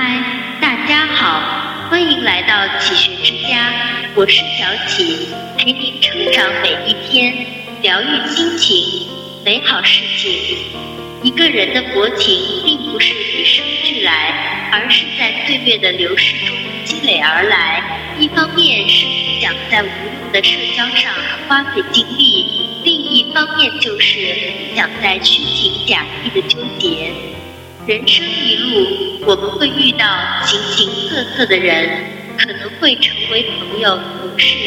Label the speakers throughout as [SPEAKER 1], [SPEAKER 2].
[SPEAKER 1] 嗨，大家好，欢迎来到启学之家，我是小启，陪您成长每一天，疗愈心情，美好事情。一个人的薄情，并不是与生俱来，而是在岁月的流逝中积累而来。一方面是不想在无用的社交上花费精力，另一方面就是不想在虚情假意的纠结。人生一路，我们会遇到形形色色的人，可能会成为朋友、同事，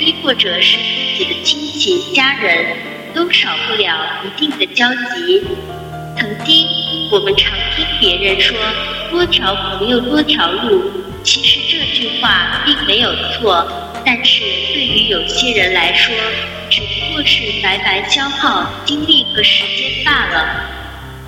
[SPEAKER 1] 亦或者是自己的亲戚、家人，都少不了一定的交集。曾经，我们常听别人说“多条朋友多条路”，其实这句话并没有错，但是对于有些人来说，只不过是白白消耗精力和时间罢了。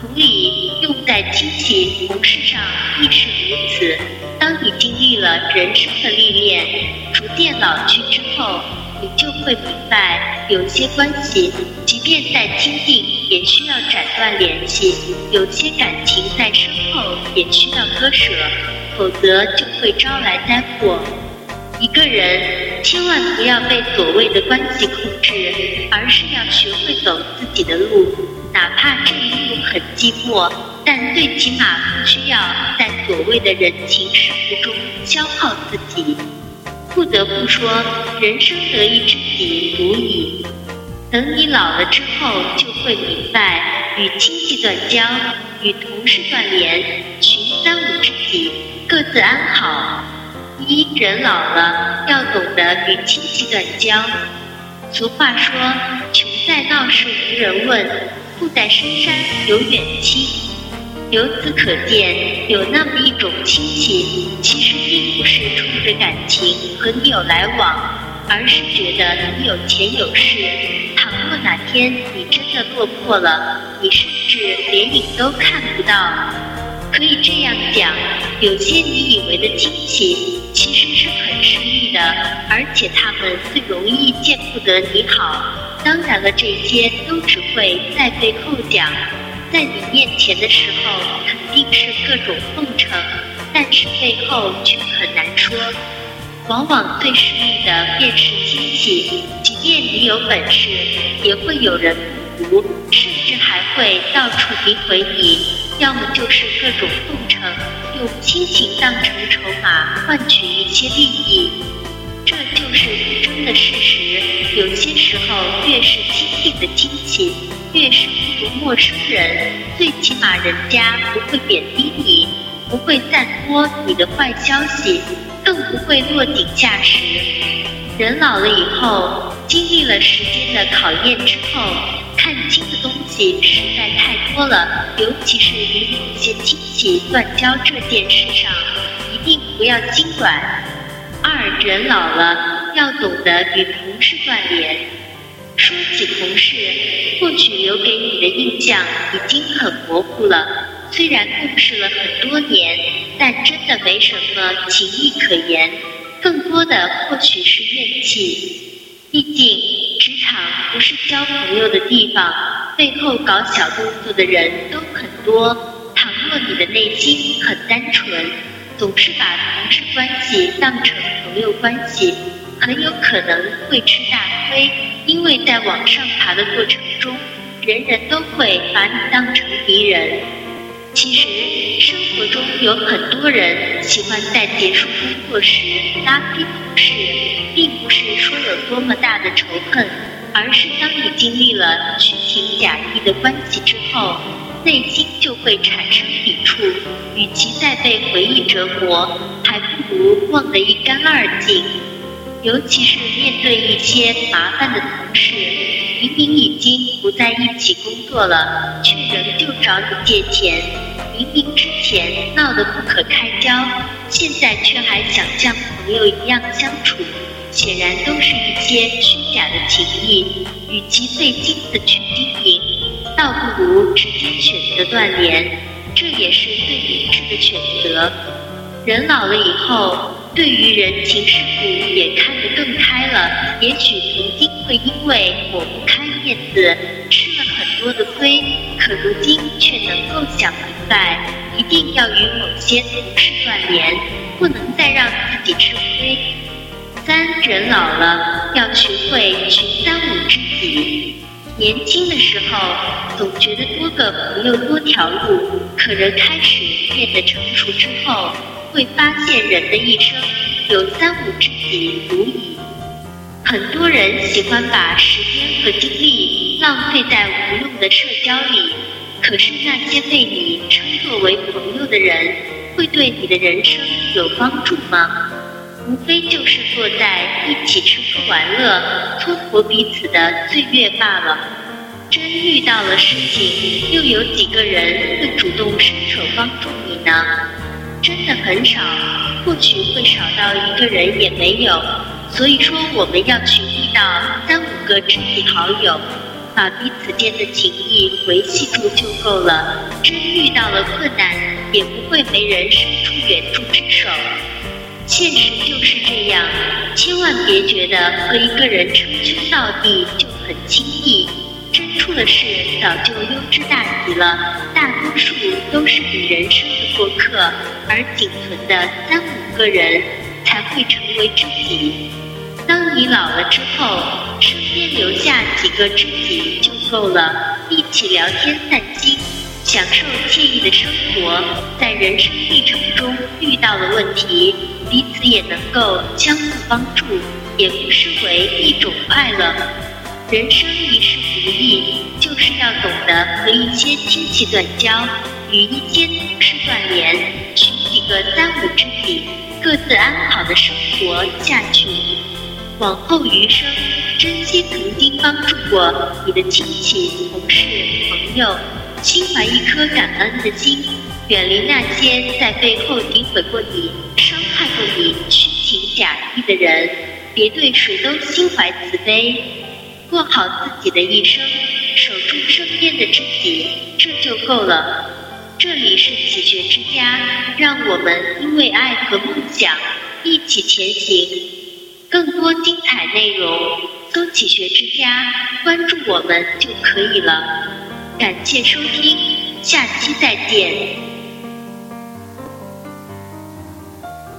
[SPEAKER 1] 同理，用在亲戚、同事上亦是如此。当你经历了人生的历练，逐渐老去之后，你就会明白，有些关系，即便再亲近，也需要斩断联系；有些感情再深厚，也需要割舍，否则就会招来灾祸。一个人千万不要被所谓的关系控制，而是要学会走自己的路。哪怕这一路很寂寞，但最起码不需要在所谓的人情世故中消耗自己。不得不说，人生得一知己足矣。等你老了之后，就会明白，与亲戚断交，与同事断联，寻三五知己，各自安好。一人老了，要懂得与亲戚断交。俗话说：“穷在闹市无人问。”富在深山有远亲，由此可见，有那么一种亲戚，其实并不是冲着感情和你有来往，而是觉得你有钱有势。倘若哪天你真的落魄了，你甚至连影都看不到。可以这样讲，有些你以为的亲戚，其实是很势利的，而且他们最容易见不得你好。当然了，这些都只会在背后讲，在你面前的时候肯定是各种奉承，但是背后却很难说。往往最失意的便是亲戚，即便你有本事，也会有人不服，甚至还会到处诋毁你，要么就是各种奉承，用亲情当成筹码换取一些利益。这就是不争的事实。有些时候，越是亲近的亲戚，越是不如陌生人。最起码，人家不会贬低你，不会散播你的坏消息，更不会落井下石。人老了以后，经历了时间的考验之后，看清的东西实在太多了。尤其是与某些亲戚断交这件事上，一定不要心软。二人老了，要懂得与同事断联。说起同事，或许留给你的印象已经很模糊了。虽然共事了很多年，但真的没什么情谊可言，更多的或许是怨气。毕竟，职场不是交朋友的地方，背后搞小动作的人都很多。倘若你的内心很单纯。总是把同事关系当成朋友关系，很有可能会吃大亏。因为在往上爬的过程中，人人都会把你当成敌人。其实生活中有很多人喜欢在结束工作时拉黑同事，并不是说有多么大的仇恨，而是当你经历了虚情假意的关系之后。内心就会产生抵触，与其再被回忆折磨，还不如忘得一干二净。尤其是面对一些麻烦的同事，明明已经不在一起工作了，却仍旧找你借钱；明明之前闹得不可开交，现在却还想像朋友一样相处，显然都是一些虚假的情谊。与其费心思去经营。倒不如直接选择断联，这也是最理智的选择。人老了以后，对于人情世故也看得更开了。也许曾经会因为抹不开面子，吃了很多的亏，可如今却能够想明白。一定要与某些同事断联，不能再让自己吃亏。三人老了要学会寻三五知己。年轻的时候总觉得多个朋友多条路，可人开始变得成熟之后，会发现人的一生有三五知己足矣。很多人喜欢把时间和精力浪费在无用的社交里，可是那些被你称作为朋友的人，会对你的人生有帮助吗？无非就是坐在一起吃喝玩乐，蹉跎彼此的岁月罢了。真遇到了事情，又有几个人会主动伸手帮助你呢？真的很少，或许会少到一个人也没有。所以说，我们要寻觅到三五个知己好友，把彼此间的情谊维系住就够了。真遇到了困难，也不会没人伸出援助之手。现实就是这样，千万别觉得和一个人称兄道弟就很轻易。真出了事，早就溜之大吉了。大多数都是你人生的过客，而仅存的三五个人才会成为知己。当你老了之后，身边留下几个知己就够了，一起聊天散心，享受惬意的生活。在人生历程中遇到了问题，彼此也能够相互帮助，也不失为一种快乐。人生一世不易，就是要懂得和一些亲戚断交，与一些同事断联，寻几个三五知己，各自安好的生活下去。往后余生，珍惜曾经帮助过你的亲戚、同事、朋友，心怀一颗感恩的心，远离那些在背后诋毁过你、伤害过你、虚情假意的人。别对谁都心怀慈悲，过好自己的一生，守住身边的知己，这就够了。这里是启学之家，让我们因为爱和梦想一起前行。更多精彩内容，搜“启学之家”，关注我们就可以了。感谢收听，下期再见。